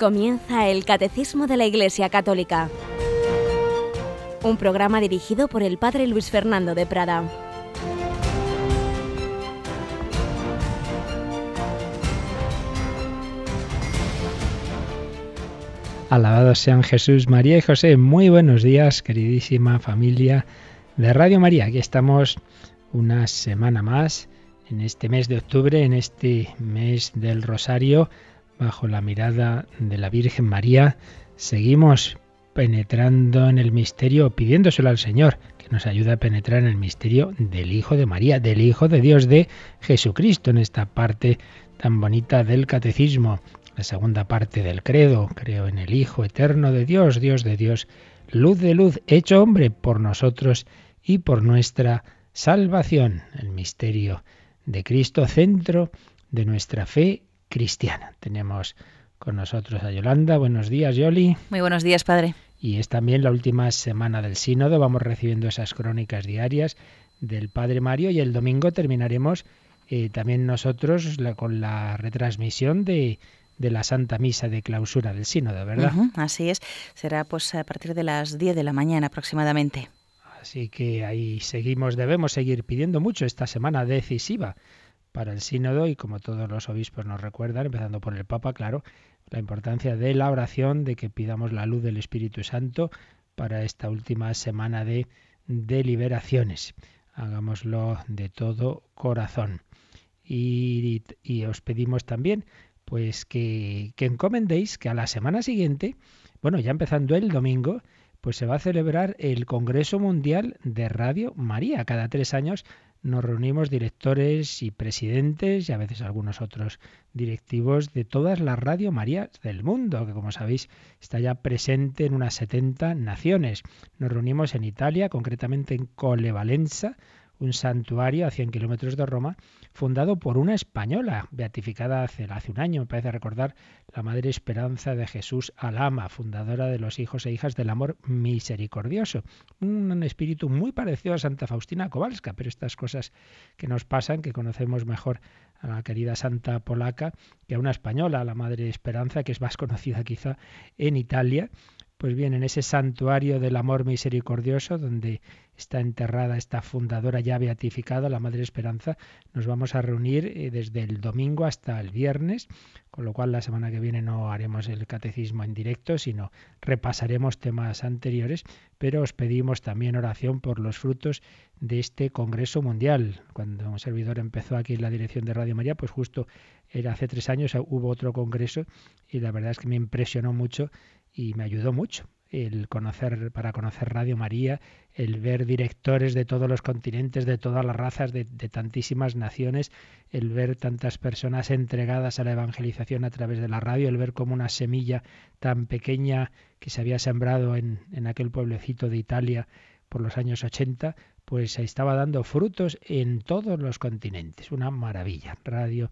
Comienza el Catecismo de la Iglesia Católica, un programa dirigido por el Padre Luis Fernando de Prada. Alabados sean Jesús, María y José. Muy buenos días, queridísima familia de Radio María. Aquí estamos una semana más en este mes de octubre, en este mes del Rosario bajo la mirada de la Virgen María, seguimos penetrando en el misterio, pidiéndoselo al Señor, que nos ayude a penetrar en el misterio del Hijo de María, del Hijo de Dios, de Jesucristo, en esta parte tan bonita del Catecismo, la segunda parte del credo, creo en el Hijo eterno de Dios, Dios de Dios, luz de luz, hecho hombre por nosotros y por nuestra salvación, el misterio de Cristo, centro de nuestra fe cristiana. Tenemos con nosotros a Yolanda. Buenos días, Yoli. Muy buenos días, padre. Y es también la última semana del sínodo. Vamos recibiendo esas crónicas diarias del Padre Mario y el domingo terminaremos eh, también nosotros con la retransmisión de, de la Santa Misa de clausura del sínodo, ¿verdad? así es. Será pues a partir de las 10 de la mañana aproximadamente. Así que ahí seguimos, debemos seguir pidiendo mucho esta semana decisiva para el sínodo y como todos los obispos nos recuerdan, empezando por el Papa, claro, la importancia de la oración, de que pidamos la luz del Espíritu Santo para esta última semana de deliberaciones. Hagámoslo de todo corazón. Y, y os pedimos también pues que, que encomendéis que a la semana siguiente, bueno, ya empezando el domingo, pues se va a celebrar el Congreso Mundial de Radio María. Cada tres años nos reunimos directores y presidentes y a veces algunos otros directivos de todas las Radio Marías del mundo, que como sabéis está ya presente en unas 70 naciones. Nos reunimos en Italia, concretamente en Colevalenza, un santuario a 100 kilómetros de Roma, fundado por una española, beatificada hace, hace, un año, me parece recordar, la Madre Esperanza de Jesús Alama, fundadora de los hijos e hijas del amor misericordioso. Un, espíritu muy parecido a Santa Faustina Kowalska, pero estas cosas que nos pasan, que conocemos mejor a la querida Santa Polaca que a una española, la Madre Esperanza, que es más conocida quizá en Italia, pues bien, en ese santuario del amor misericordioso, donde está enterrada esta fundadora ya beatificada, la Madre Esperanza, nos vamos a reunir eh, desde el domingo hasta el viernes, con lo cual la semana que viene no haremos el catecismo en directo, sino repasaremos temas anteriores, pero os pedimos también oración por los frutos de este Congreso Mundial. Cuando un servidor empezó aquí en la dirección de Radio María, pues justo era hace tres años, hubo otro congreso y la verdad es que me impresionó mucho y me ayudó mucho el conocer para conocer Radio María, el ver directores de todos los continentes, de todas las razas, de, tantísimas naciones, el ver tantas personas entregadas a la evangelización a través de la radio, el ver como una semilla tan pequeña que se había sembrado en, en aquel pueblecito de Italia por los años 80, pues estaba dando frutos en todos los continentes. Una maravilla. Radio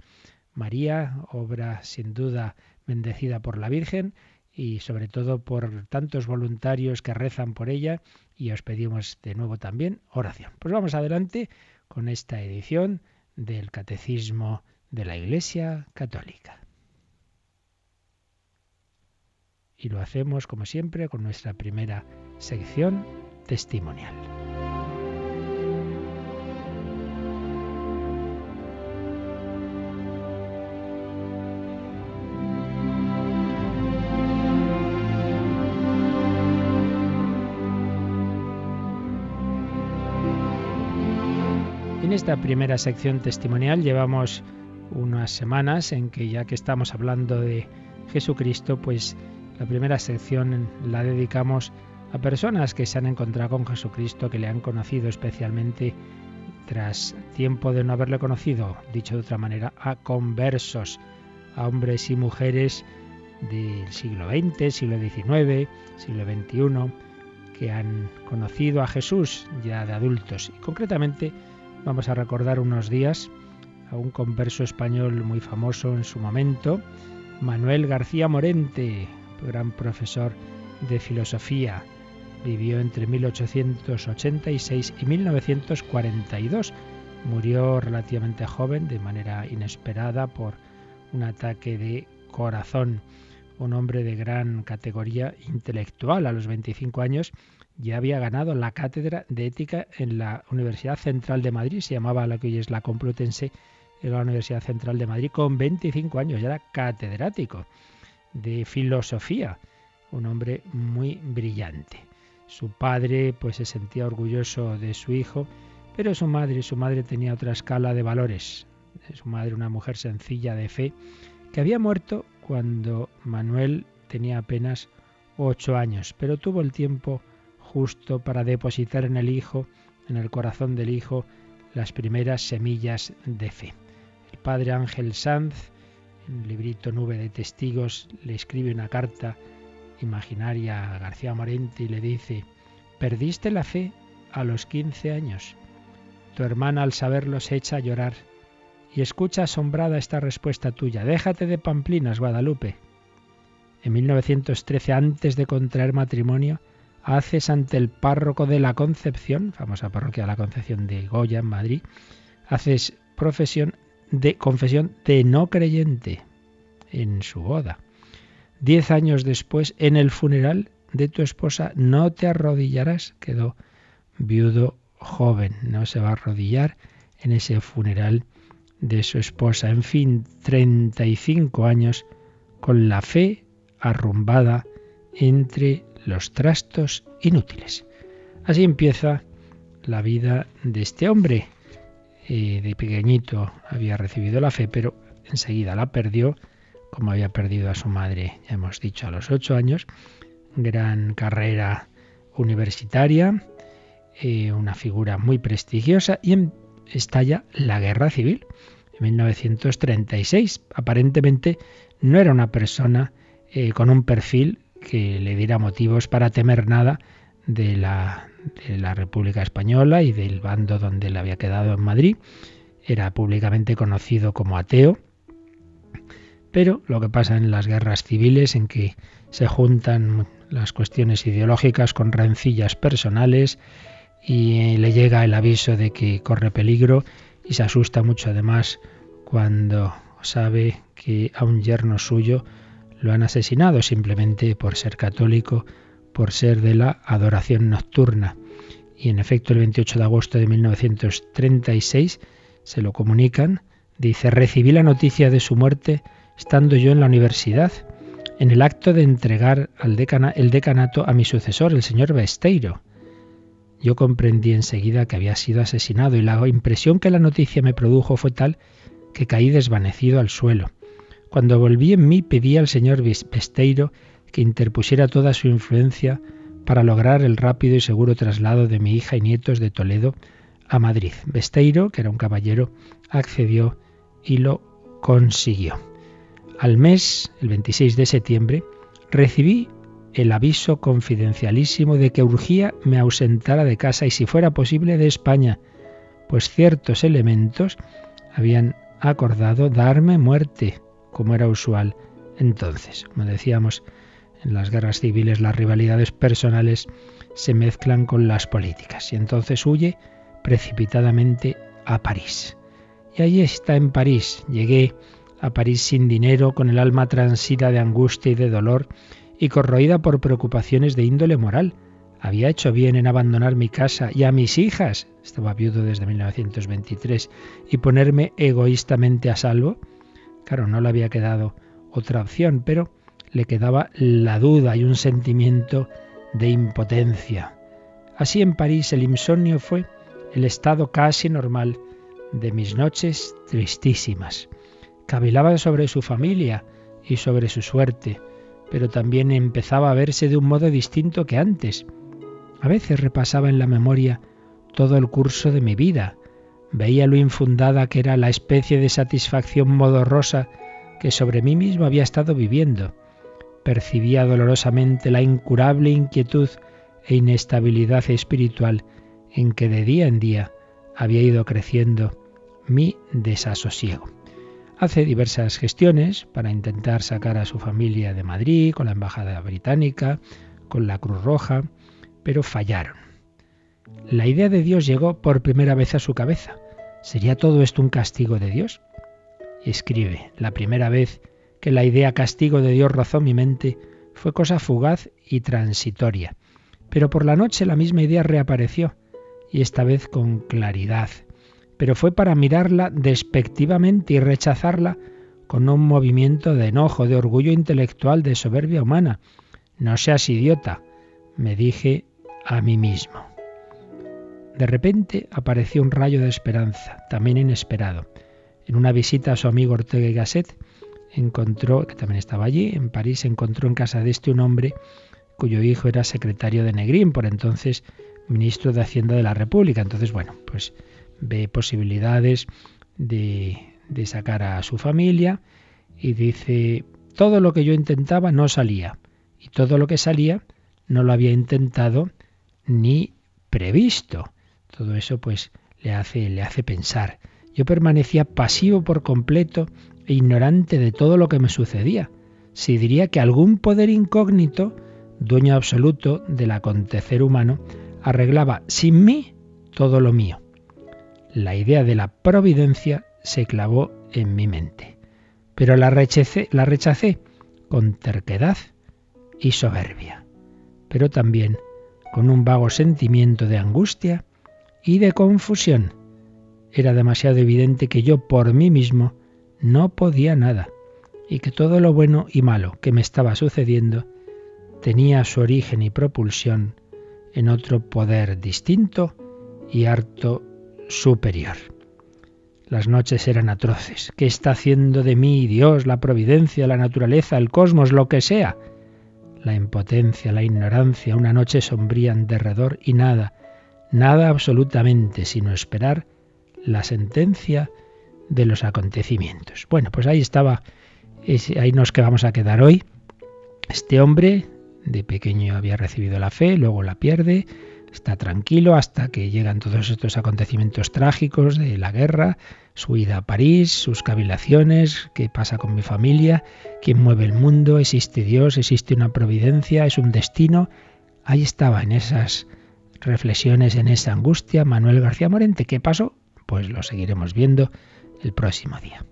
María, obra sin duda bendecida por la Virgen y sobre todo por tantos voluntarios que rezan por ella y os pedimos de nuevo también oración. Pues vamos adelante con esta edición del Catecismo de la Iglesia Católica. Y lo hacemos como siempre con nuestra primera sección testimonial. Esta primera sección testimonial. Llevamos unas semanas en que ya que estamos hablando de Jesucristo, pues la primera sección la dedicamos a personas que se han encontrado con Jesucristo, que le han conocido especialmente tras tiempo de no haberle conocido, dicho de otra manera, a conversos, a hombres y mujeres del siglo XX, siglo XIX, siglo XXI, que han conocido a Jesús ya de adultos y concretamente Vamos a recordar unos días a un converso español muy famoso en su momento, Manuel García Morente, gran profesor de filosofía. Vivió entre 1886 y 1942. Murió relativamente joven, de manera inesperada, por un ataque de corazón. un hombre de gran categoría intelectual. A los 25 años ya había ganado la cátedra de ética en la Universidad Central de Madrid, se llamaba la que hoy es la Complutense, en la Universidad Central de Madrid, con 25 años, ya era catedrático de filosofía, un hombre muy brillante. Su padre pues se sentía orgulloso de su hijo, pero su madre, su madre tenía otra escala de valores. Su madre, una mujer sencilla de fe, que había muerto cuando Manuel tenía apenas ocho años, pero tuvo el tiempo justo para depositar en el hijo, en el corazón del hijo, las primeras semillas de fe. El padre Ángel Sanz, en el librito Nube de Testigos, le escribe una carta imaginaria a García Morente y le dice, perdiste la fe a los 15 años. Tu hermana al saberlo se echa a llorar y escucha asombrada esta respuesta tuya. Déjate de pamplinas, Guadalupe. En 1913, antes de contraer matrimonio, haces ante el párroco de la Concepción, famosa parroquia de la Concepción de Goya en Madrid, haces profesión de confesión de no creyente en su boda. Diez años después, en el funeral de tu esposa, no te arrodillarás, quedó viudo joven, no se va a arrodillar en ese funeral de su esposa. En fin, 35 años con la fe arrumbada entre los trastos inútiles. Así empieza la vida de este hombre. Eh, de pequeñito había recibido la fe, pero enseguida la perdió, como había perdido a su madre, ya hemos dicho, a los ocho años. Gran carrera universitaria, eh, una figura muy prestigiosa y estalla la guerra civil. En 1936, aparentemente no era una persona eh, con un perfil que le diera motivos para temer nada de la, de la República Española y del bando donde le había quedado en Madrid. Era públicamente conocido como ateo, pero lo que pasa en las guerras civiles, en que se juntan las cuestiones ideológicas con rencillas personales y le llega el aviso de que corre peligro y se asusta mucho además cuando sabe que a un yerno suyo lo han asesinado simplemente por ser católico, por ser de la adoración nocturna. Y en efecto el 28 de agosto de 1936 se lo comunican, dice, recibí la noticia de su muerte estando yo en la universidad, en el acto de entregar al el decanato a mi sucesor, el señor Besteiro. Yo comprendí enseguida que había sido asesinado y la impresión que la noticia me produjo fue tal que caí desvanecido al suelo. Cuando volví en mí pedí al señor Besteiro que interpusiera toda su influencia para lograr el rápido y seguro traslado de mi hija y nietos de Toledo a Madrid. Besteiro, que era un caballero, accedió y lo consiguió. Al mes, el 26 de septiembre, recibí el aviso confidencialísimo de que urgía me ausentara de casa y si fuera posible de España, pues ciertos elementos habían acordado darme muerte, como era usual entonces. Como decíamos, en las guerras civiles las rivalidades personales se mezclan con las políticas y entonces huye precipitadamente a París. Y allí está en París. Llegué a París sin dinero, con el alma transida de angustia y de dolor y corroída por preocupaciones de índole moral. Había hecho bien en abandonar mi casa y a mis hijas, estaba viudo desde 1923, y ponerme egoístamente a salvo. Claro, no le había quedado otra opción, pero le quedaba la duda y un sentimiento de impotencia. Así en París el insomnio fue el estado casi normal de mis noches tristísimas. Cavilaba sobre su familia y sobre su suerte pero también empezaba a verse de un modo distinto que antes. A veces repasaba en la memoria todo el curso de mi vida, veía lo infundada que era la especie de satisfacción modorrosa que sobre mí mismo había estado viviendo. Percibía dolorosamente la incurable inquietud e inestabilidad espiritual en que de día en día había ido creciendo mi desasosiego. Hace diversas gestiones para intentar sacar a su familia de Madrid, con la Embajada Británica, con la Cruz Roja, pero fallaron. La idea de Dios llegó por primera vez a su cabeza. ¿Sería todo esto un castigo de Dios? Escribe, la primera vez que la idea castigo de Dios rozó mi mente, fue cosa fugaz y transitoria. Pero por la noche la misma idea reapareció, y esta vez con claridad. Pero fue para mirarla despectivamente y rechazarla con un movimiento de enojo, de orgullo intelectual, de soberbia humana. No seas idiota, me dije a mí mismo. De repente apareció un rayo de esperanza, también inesperado. En una visita a su amigo Ortega y Gasset, encontró, que también estaba allí, en París, encontró en casa de este un hombre cuyo hijo era secretario de Negrín, por entonces ministro de Hacienda de la República. Entonces, bueno, pues ve posibilidades de, de sacar a su familia y dice, todo lo que yo intentaba no salía y todo lo que salía no lo había intentado ni previsto. Todo eso pues le hace, le hace pensar. Yo permanecía pasivo por completo e ignorante de todo lo que me sucedía. Si diría que algún poder incógnito, dueño absoluto del acontecer humano, arreglaba sin mí todo lo mío. La idea de la providencia se clavó en mi mente, pero la rechacé, la rechacé con terquedad y soberbia, pero también con un vago sentimiento de angustia y de confusión. Era demasiado evidente que yo por mí mismo no podía nada y que todo lo bueno y malo que me estaba sucediendo tenía su origen y propulsión en otro poder distinto y harto superior. Las noches eran atroces. ¿Qué está haciendo de mí Dios, la providencia, la naturaleza, el cosmos, lo que sea? La impotencia, la ignorancia, una noche sombría en derredor y nada, nada absolutamente, sino esperar la sentencia de los acontecimientos. Bueno, pues ahí estaba, ahí nos que vamos a quedar hoy. Este hombre de pequeño había recibido la fe, luego la pierde, está tranquilo hasta que llegan todos estos acontecimientos trágicos de la guerra, su ida a París, sus cavilaciones, qué pasa con mi familia, quién mueve el mundo, existe Dios, existe una providencia, es un destino. Ahí estaba en esas reflexiones, en esa angustia, Manuel García Morente. ¿Qué pasó? Pues lo seguiremos viendo el próximo día.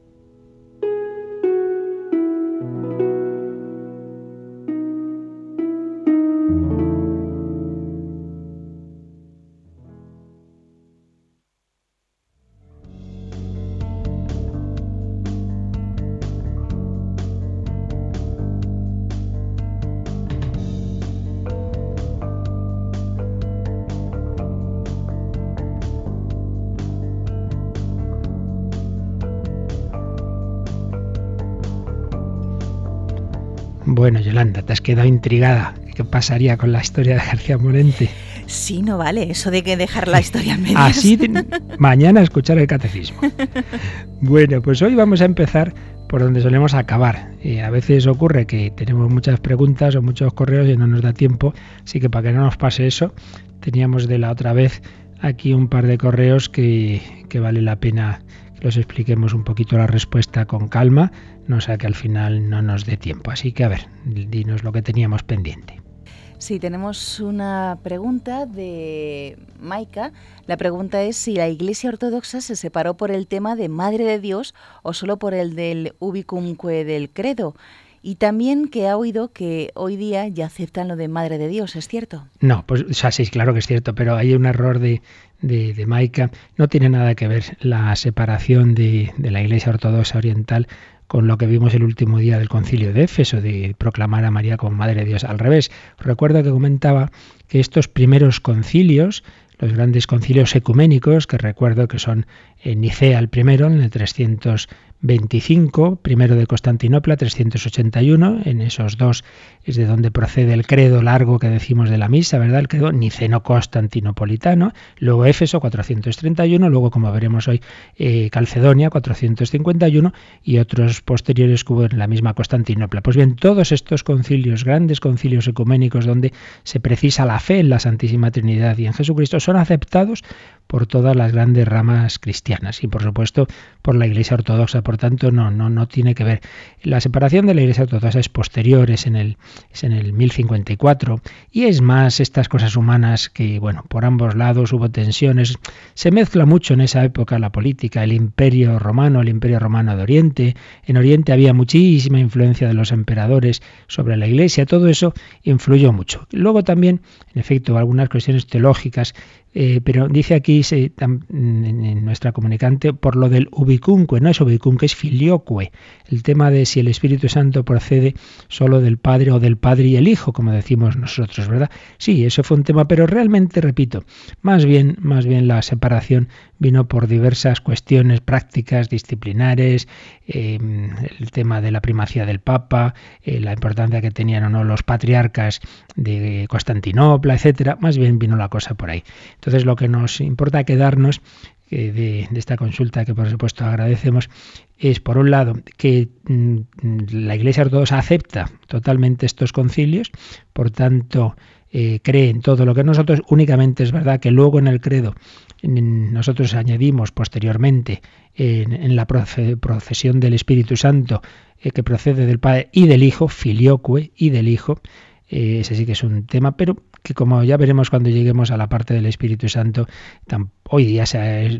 Bueno, Yolanda, te has quedado intrigada. ¿Qué pasaría con la historia de García Morente? Sí, no vale eso de que dejar la historia en medio. Así, mañana escuchar el catecismo. Bueno, pues hoy vamos a empezar por donde solemos acabar. Y a veces ocurre que tenemos muchas preguntas o muchos correos y no nos da tiempo, así que para que no nos pase eso, teníamos de la otra vez aquí un par de correos que, que vale la pena que los expliquemos un poquito la respuesta con calma, no sea que al final no nos dé tiempo. Así que a ver, dinos lo que teníamos pendiente. Sí, tenemos una pregunta de Maika. La pregunta es si la Iglesia Ortodoxa se separó por el tema de Madre de Dios o solo por el del ubicumque del credo. Y también que ha oído que hoy día ya aceptan lo de Madre de Dios, ¿es cierto? No, pues o sea, sí, claro que es cierto, pero hay un error de, de, Maica. No tiene nada que ver la separación de, de la Iglesia Ortodoxa Oriental con lo que vimos el último día del concilio de Éfeso, de proclamar a María como Madre de Dios. Al revés, recuerdo que comentaba que estos primeros concilios, los grandes concilios ecuménicos, que recuerdo que son en Nicea el primero, en el 300 25, primero de Constantinopla, 381, en esos dos es de donde procede el credo largo que decimos de la misa, ¿verdad? El credo niceno-constantinopolitano, luego Éfeso, 431, luego, como veremos hoy, eh, Calcedonia, 451, y otros posteriores que hubo en la misma Constantinopla. Pues bien, todos estos concilios, grandes concilios ecuménicos donde se precisa la fe en la Santísima Trinidad y en Jesucristo, son aceptados por todas las grandes ramas cristianas y por supuesto por la Iglesia ortodoxa, por tanto no no no tiene que ver. La separación de la Iglesia ortodoxa es posterior, es en el es en el 1054 y es más estas cosas humanas que bueno, por ambos lados hubo tensiones, se mezcla mucho en esa época la política, el Imperio romano, el Imperio romano de Oriente, en Oriente había muchísima influencia de los emperadores sobre la Iglesia, todo eso influyó mucho. Luego también, en efecto, algunas cuestiones teológicas eh, pero dice aquí en nuestra comunicante por lo del ubicunque, no es ubicunque, es filioque, el tema de si el Espíritu Santo procede solo del Padre o del Padre y el Hijo, como decimos nosotros, ¿verdad? Sí, eso fue un tema, pero realmente, repito, más bien, más bien la separación vino por diversas cuestiones prácticas, disciplinares, em, el tema de la primacía del Papa, eh, la importancia que tenían o no los patriarcas de Constantinopla, etcétera. Más bien vino la cosa por ahí. Lo que nos importa quedarnos eh, de, esta consulta, que por supuesto agradecemos, es por un lado que mm, la Iglesia Ortodoxa acepta totalmente estos concilios, por tanto eh, cree en todo lo que nosotros, únicamente es verdad que luego en el credo nosotros añadimos posteriormente en, la procesión del Espíritu Santo eh, que procede del Padre y del Hijo, filioque y del Hijo, ese sí que es un tema, pero que como ya veremos cuando lleguemos a la parte del Espíritu Santo, hoy día,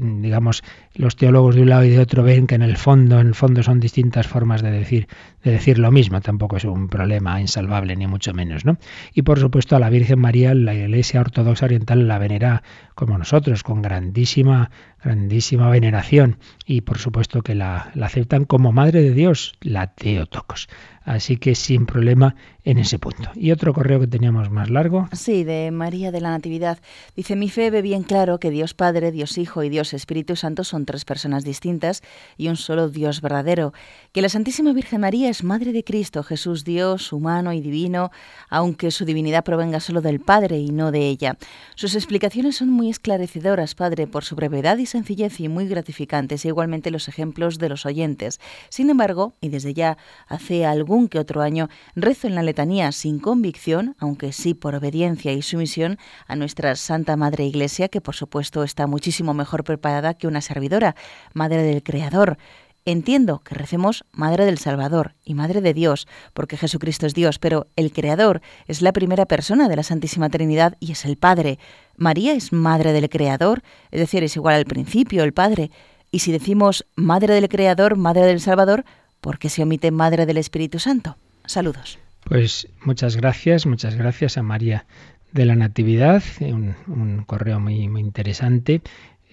digamos, los teólogos de un lado y de otro ven que en el fondo, en el fondo son distintas formas de decir, de decir lo mismo. Tampoco es un problema insalvable, ni mucho menos, ¿no? Y por supuesto a la Virgen María, la Iglesia Ortodoxa Oriental la venera como nosotros, con grandísima, grandísima veneración. Y por supuesto que la, la aceptan como Madre de Dios, la Teotocos. Así que sin problema en ese punto. Y otro correo que teníamos más largo. Sí, de María de la Natividad. Dice, mi fe ve bien claro que Dios Padre, Dios Hijo y Dios Espíritu Santo son tres personas distintas y un solo Dios verdadero. Que la Santísima Virgen María es Madre de Cristo, Jesús Dios, humano y divino, aunque su divinidad provenga solo del Padre y no de ella. Sus explicaciones son muy esclarecedoras, Padre, por su brevedad y sencillez y muy gratificantes, e igualmente los ejemplos de los oyentes. Sin embargo, y desde ya hace algún que otro año rezo en la letanía sin convicción, aunque sí por obediencia y sumisión a nuestra Santa Madre Iglesia, que por supuesto está muchísimo mejor preparada que una servidora, Madre del Creador. Entiendo que recemos Madre del Salvador y Madre de Dios, porque Jesucristo es Dios, pero el Creador es la primera persona de la Santísima Trinidad y es el Padre. María es Madre del Creador, es decir, es igual al principio, el Padre. Y si decimos Madre del Creador, Madre del Salvador, ¿Por qué se omite Madre del Espíritu Santo? Saludos. Pues muchas gracias, muchas gracias a María de la Natividad, un, correo muy, muy interesante.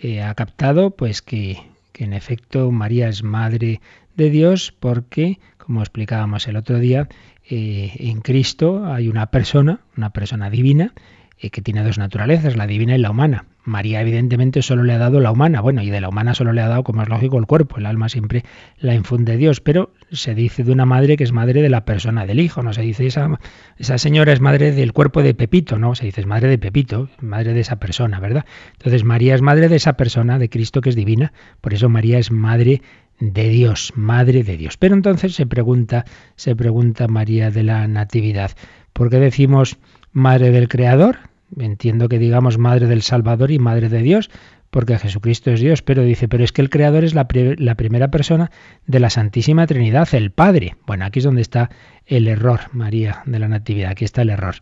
Eh, ha captado pues que, en efecto María es Madre de Dios porque, como explicábamos el otro día, eh, en Cristo hay una persona, una persona divina, eh, que tiene dos naturalezas, la divina y la humana. María evidentemente solo le ha dado la humana, bueno, y de la humana solo le ha dado, como es lógico, el cuerpo, el alma siempre la infunde Dios, pero se dice de una madre que es madre de la persona del hijo, no se dice esa, esa señora es madre del cuerpo de Pepito, no, se dice es madre de Pepito, madre de esa persona, ¿verdad? Entonces María es madre de esa persona, de Cristo que es divina, por eso María es madre de Dios, madre de Dios. Pero entonces se pregunta, se pregunta María de la Natividad, ¿por qué decimos madre del Creador? Entiendo que digamos madre del Salvador y madre de Dios, porque Jesucristo es Dios, pero dice, pero es que el Creador es la, la, primera persona de la Santísima Trinidad, el Padre. Bueno, aquí es donde está el error, María de la Natividad, aquí está el error.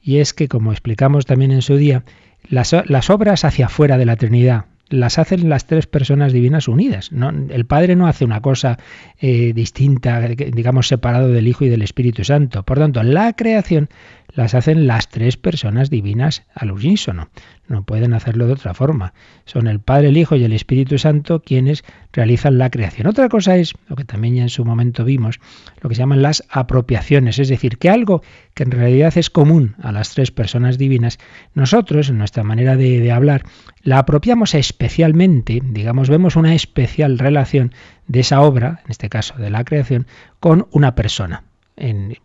Y es que, como explicamos también en su día, las, las obras hacia afuera de la Trinidad, las hacen las tres personas divinas unidas. ¿no? El Padre no hace una cosa eh, distinta, digamos, separado del Hijo y del Espíritu Santo. Por tanto, la creación las hacen las tres personas divinas al unísono. No pueden hacerlo de otra forma. Son el Padre, el Hijo y el Espíritu Santo quienes realizan la creación. Otra cosa es, lo que también ya en su momento vimos, lo que se llaman las apropiaciones, es decir, que algo que en realidad es común a las tres personas divinas, nosotros, en nuestra manera de, de hablar, la apropiamos especialmente, digamos, vemos una especial relación de esa obra, en este caso de la creación, con una persona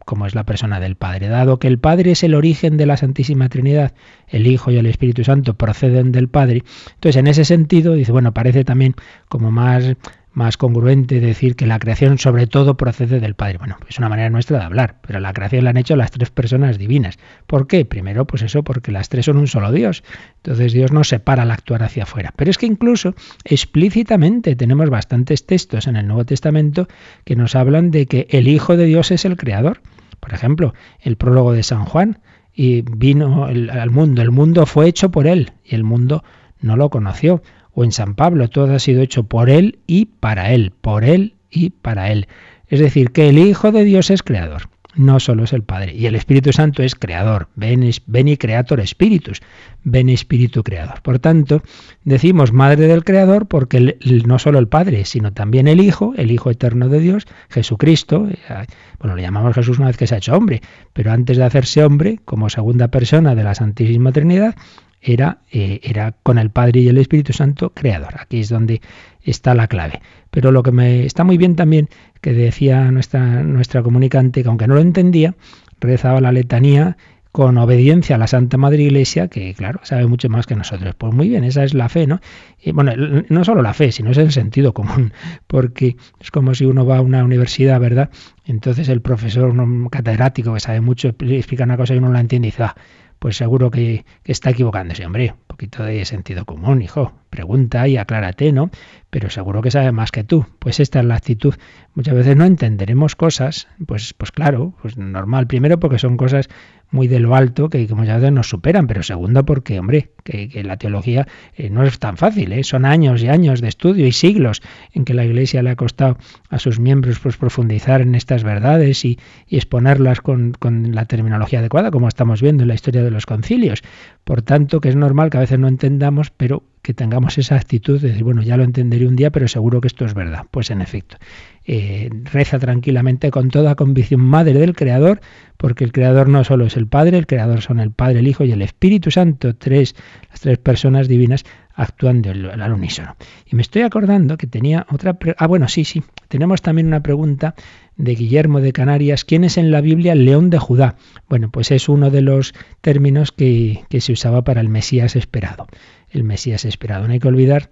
como es la persona del Padre. Dado que el Padre es el origen de la Santísima Trinidad, el Hijo y el Espíritu Santo proceden del Padre, entonces en ese sentido dice, bueno, parece también como más más congruente decir que la creación sobre todo procede del Padre. Bueno, es una manera nuestra de hablar, pero la creación la han hecho las tres personas divinas. ¿Por qué? Primero, pues eso, porque las tres son un solo Dios. Entonces Dios no separa al actuar hacia afuera. Pero es que incluso explícitamente tenemos bastantes textos en el Nuevo Testamento que nos hablan de que el Hijo de Dios es el Creador. Por ejemplo, el prólogo de San Juan, y vino al mundo, el mundo fue hecho por él y el mundo no lo conoció o en San Pablo, todo ha sido hecho por Él y para Él, por Él y para Él. Es decir, que el Hijo de Dios es creador, no solo es el Padre. Y el Espíritu Santo es creador, veni creator spiritus, ven espíritu creador. Por tanto, decimos Madre del Creador porque no solo el Padre, sino también el Hijo, el Hijo eterno de Dios, Jesucristo, eh, bueno, le llamamos Jesús una vez que se ha hecho hombre, pero antes de hacerse hombre, como segunda persona de la Santísima Trinidad, era, eh, era con el Padre y el Espíritu Santo creador. Aquí es donde está la clave. Pero lo que me está muy bien también, que decía nuestra, nuestra comunicante, que aunque no lo entendía, rezaba la letanía con obediencia a la Santa Madre Iglesia, que claro, sabe mucho más que nosotros. Pues muy bien, esa es la fe, ¿no? Y bueno, no solo la fe, sino es el sentido común, porque es como si uno va a una universidad, ¿verdad? Entonces el profesor, un catedrático que sabe mucho, explica una cosa y uno la entiende y dice, ah, pues seguro que, está equivocándose, hombre. Un poquito de sentido común, hijo. Pregunta y aclárate, ¿no? Pero seguro que sabe más que tú. Pues esta es la actitud. Muchas veces no entenderemos cosas, pues, pues claro, pues normal. Primero porque son cosas muy de lo alto que, muchas veces nos superan, pero segundo porque, hombre, que, la teología eh, no es tan fácil, ¿eh? son años y años de estudio y siglos en que la Iglesia le ha costado a sus miembros pues, profundizar en estas verdades y, exponerlas con, con, la terminología adecuada, como estamos viendo en la historia de los concilios. Por tanto, que es normal que a veces no entendamos, pero que tengamos esa actitud de decir, bueno, ya lo entenderé un día, pero seguro que esto es verdad. Pues en efecto, eh, reza tranquilamente con toda convicción madre del Creador, porque el Creador no solo es el Padre, el Creador son el Padre, el Hijo y el Espíritu Santo, tres, las tres personas divinas actuando al unísono. Y me estoy acordando que tenía otra... Ah, bueno, sí, sí. Tenemos también una pregunta de Guillermo de Canarias. ¿Quién es en la Biblia el león de Judá? Bueno, pues es uno de los términos que, que se usaba para el Mesías esperado. El Mesías esperado. No hay que olvidar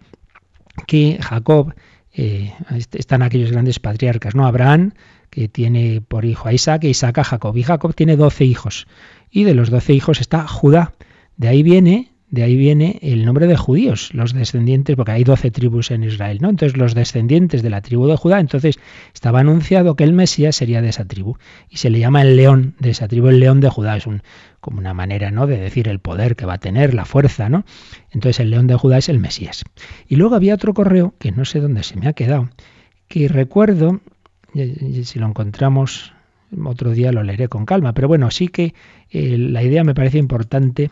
que Jacob eh, están aquellos grandes patriarcas, ¿no? Abraham, que tiene por hijo a Isaac, e Isaac a Jacob. Y Jacob tiene doce hijos. Y de los doce hijos está Judá. De ahí viene de ahí viene el nombre de judíos, los descendientes, porque hay doce tribus en Israel, ¿no? Entonces los descendientes de la tribu de Judá, entonces estaba anunciado que el Mesías sería de esa tribu y se le llama el león de esa tribu, el león de Judá, es un, como una manera, ¿no? De decir el poder que va a tener, la fuerza, ¿no? Entonces el león de Judá es el Mesías. Y luego había otro correo que no sé dónde se me ha quedado, que recuerdo, si lo encontramos otro día lo leeré con calma, pero bueno, sí que eh, la idea me parece importante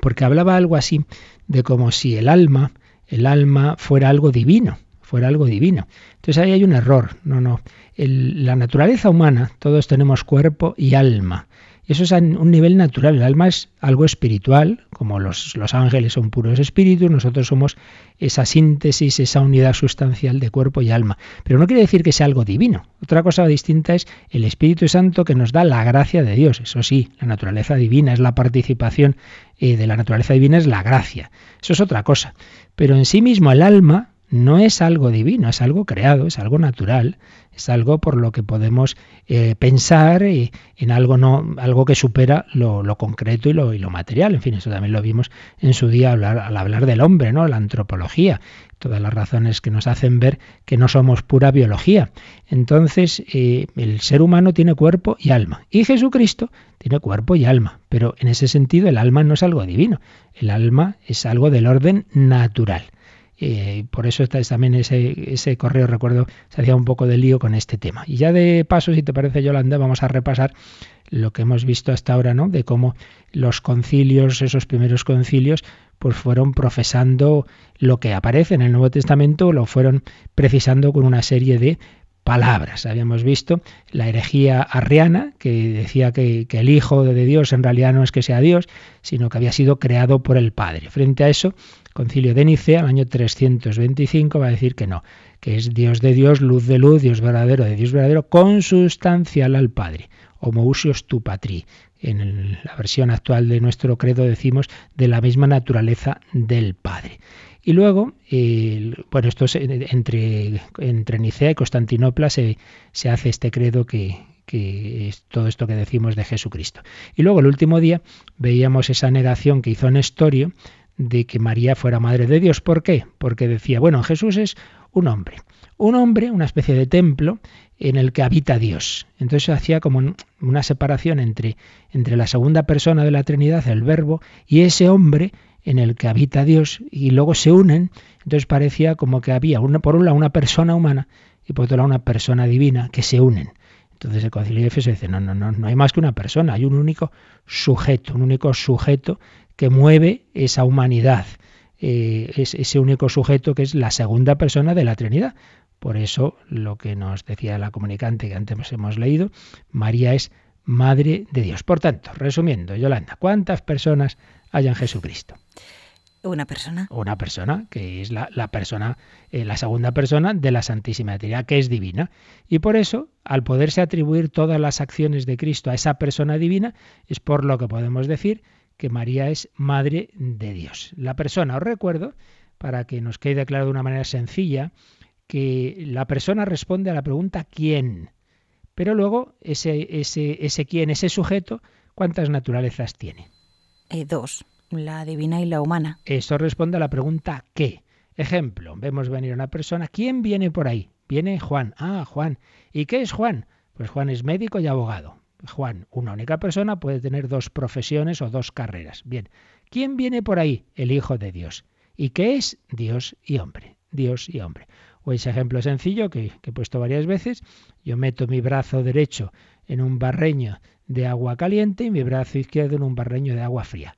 porque hablaba algo así de como si el alma, el alma fuera algo divino, fuera algo divino. Entonces ahí hay un error. No, no. la naturaleza humana, todos tenemos cuerpo y alma. Eso es a un nivel natural. El alma es algo espiritual, como los, los, ángeles son puros espíritus, nosotros somos esa síntesis, esa unidad sustancial de cuerpo y alma. Pero no quiere decir que sea algo divino. Otra cosa distinta es el Espíritu Santo que nos da la gracia de Dios. Eso sí, la naturaleza divina es la participación de la naturaleza divina, es la gracia. Eso es otra cosa. Pero en sí mismo el alma no es algo divino, es algo creado, es algo natural, es algo por lo que podemos eh, pensar eh, en algo no, algo que supera lo, concreto y lo, y lo, material. En fin, eso también lo vimos en su día al hablar, del hombre, ¿no? La antropología, todas las razones que nos hacen ver que no somos pura biología. Entonces, eh, el ser humano tiene cuerpo y alma. Y Jesucristo tiene cuerpo y alma. Pero en ese sentido, el alma no es algo divino. El alma es algo del orden natural. Eh, por eso está también ese, ese correo, recuerdo, se hacía un poco de lío con este tema. Y ya de paso, si te parece, Yolanda, vamos a repasar lo que hemos visto hasta ahora, ¿no? De cómo los concilios, esos primeros concilios, pues fueron profesando lo que aparece en el Nuevo Testamento, lo fueron precisando con una serie de palabras. Habíamos visto la herejía arriana, que decía que, el Hijo de Dios en realidad no es que sea Dios, sino que había sido creado por el Padre. Frente a eso, concilio de Nicea, el año 325, va a decir que no, que es Dios de Dios, luz de luz, Dios verdadero de Dios verdadero, consustancial al Padre, homoousios tu patri. En la versión actual de nuestro credo decimos de la misma naturaleza del Padre. Y luego, bueno, esto entre, entre Nicea y Constantinopla se, se hace este credo que, que es todo esto que decimos de Jesucristo. Y luego el último día veíamos esa negación que hizo Nestorio de que María fuera madre de Dios. ¿Por qué? Porque decía, bueno, Jesús es un hombre, un hombre, una especie de templo en el que habita Dios. Entonces hacía como una separación entre, entre la segunda persona de la Trinidad, el Verbo, y ese hombre en el que habita Dios y luego se unen, entonces parecía como que había una, por un lado una persona humana y por otro lado una persona divina que se unen. Entonces el concilio de Éfeso dice, no, no, no, no hay más que una persona, hay un único sujeto, un único sujeto que mueve esa humanidad, eh, es ese único sujeto que es la segunda persona de la Trinidad. Por eso lo que nos decía la comunicante que antes hemos leído, María es Madre de Dios. Por tanto, resumiendo, Yolanda, ¿cuántas personas hay en Jesucristo? Una persona. Una persona, que es la, persona, eh, la segunda persona de la Santísima Trinidad, que es divina. Y por eso, al poderse atribuir todas las acciones de Cristo a esa persona divina, es por lo que podemos decir que María es Madre de Dios. La persona, os recuerdo, para que nos quede claro de una manera sencilla, que la persona responde a la pregunta ¿quién? Pero luego ese, ese, ese quién, ese sujeto, ¿cuántas naturalezas tiene? Eh, dos la divina y la humana. Eso responde a la pregunta ¿qué? Ejemplo, vemos venir una persona, ¿quién viene por ahí? Viene Juan. Ah, Juan. ¿Y qué es Juan? Pues Juan es médico y abogado. Juan, una única persona puede tener dos profesiones o dos carreras. Bien, ¿quién viene por ahí? El Hijo de Dios. ¿Y qué es? Dios y hombre. Dios y hombre. O ese ejemplo sencillo que, he puesto varias veces. Yo meto mi brazo derecho en un barreño de agua caliente y mi brazo izquierdo en un barreño de agua fría.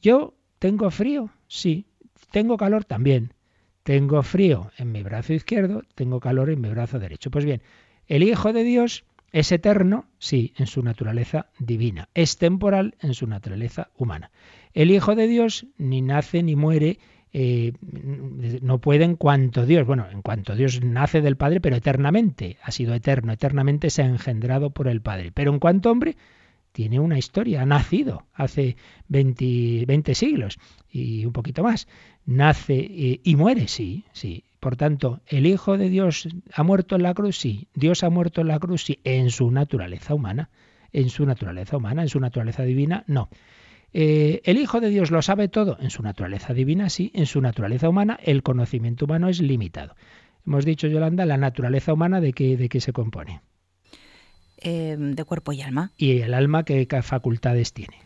Yo tengo frío, sí. Tengo calor también. Tengo frío en mi brazo izquierdo, tengo calor en mi brazo derecho. Pues bien, el Hijo de Dios es eterno, sí, en su naturaleza divina. Es temporal en su naturaleza humana. El Hijo de Dios ni nace ni muere, eh, no puede en cuanto Dios, bueno, en cuanto Dios nace del Padre, pero eternamente, ha sido eterno, eternamente se ha engendrado por el Padre. Pero en cuanto hombre, tiene una historia, ha nacido hace 20, siglos y un poquito más. Nace y, y muere, sí, sí. Por tanto, el Hijo de Dios ha muerto en la cruz, sí. Dios ha muerto en la cruz, sí, en su naturaleza humana. En su naturaleza humana, en su naturaleza divina, no. Eh, ¿El Hijo de Dios lo sabe todo? En su naturaleza divina, sí. En su naturaleza humana, el conocimiento humano es limitado. Hemos dicho, Yolanda, la naturaleza humana de qué, de qué se compone. Em, de cuerpo y alma. ¿Y el alma qué facultades tiene?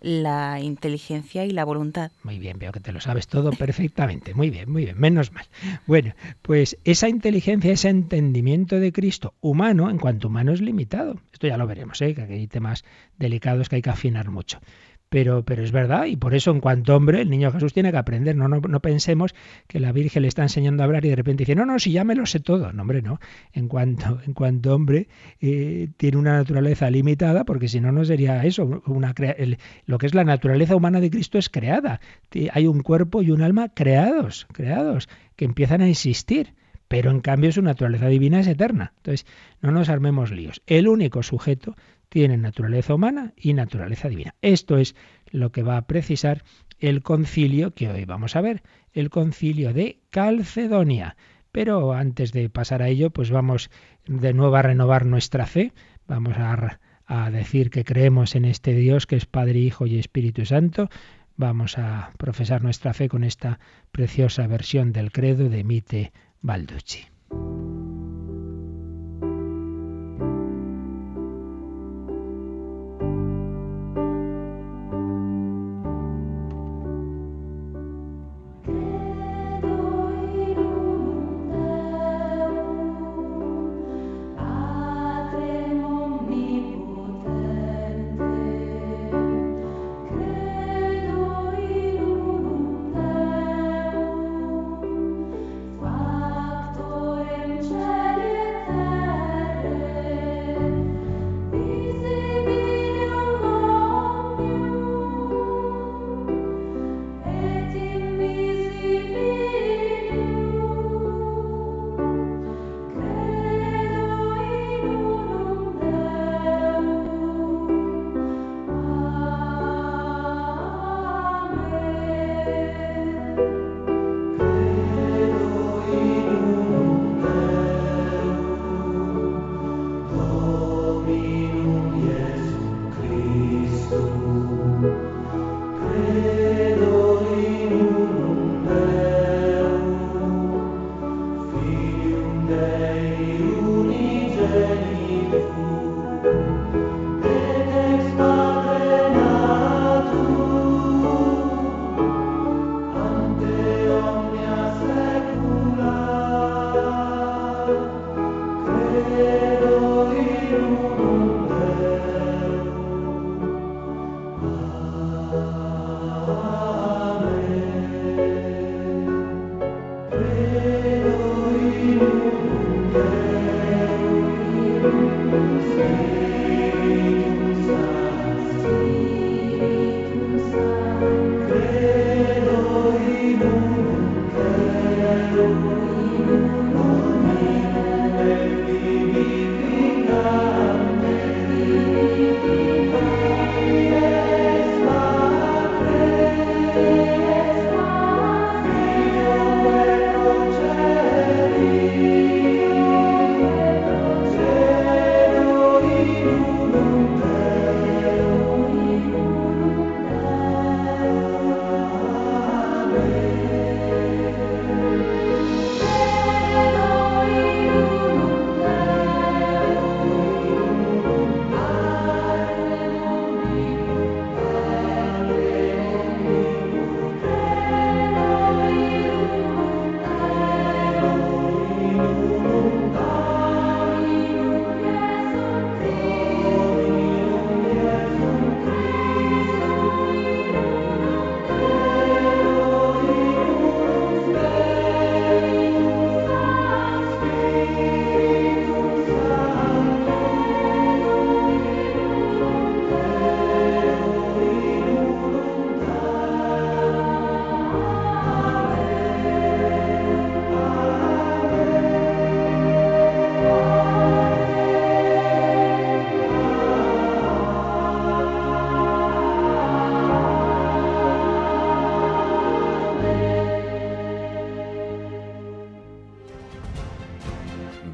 La inteligencia y la voluntad. Muy bien, veo que te lo sabes todo perfectamente. Muy bien, muy bien, menos mal. Bueno, pues esa inteligencia, ese entendimiento de Cristo humano, en cuanto humano es limitado. Esto ya lo veremos, ¿eh? que hay temas delicados que hay que afinar mucho. Pero, pero es verdad, y por eso en cuanto hombre, el niño Jesús tiene que aprender. No, no, no pensemos que la Virgen le está enseñando a hablar y de repente dice, no, no, si ya me lo sé todo. No, hombre, no. En cuanto, en cuanto hombre eh, tiene una naturaleza limitada, porque si no, no sería eso. Una, lo que es la naturaleza humana de Cristo es creada. Hay un cuerpo y un alma creados, creados, que empiezan a existir pero en cambio su naturaleza divina es eterna. Entonces, no nos armemos líos. El único sujeto tiene naturaleza humana y naturaleza divina. Esto es lo que va a precisar el concilio que hoy vamos a ver, el concilio de Calcedonia. Pero antes de pasar a ello, pues vamos de nuevo a renovar nuestra fe, vamos a, a decir que creemos en este Dios que es Padre, Hijo y Espíritu Santo, vamos a profesar nuestra fe con esta preciosa versión del credo de Mite Balducci.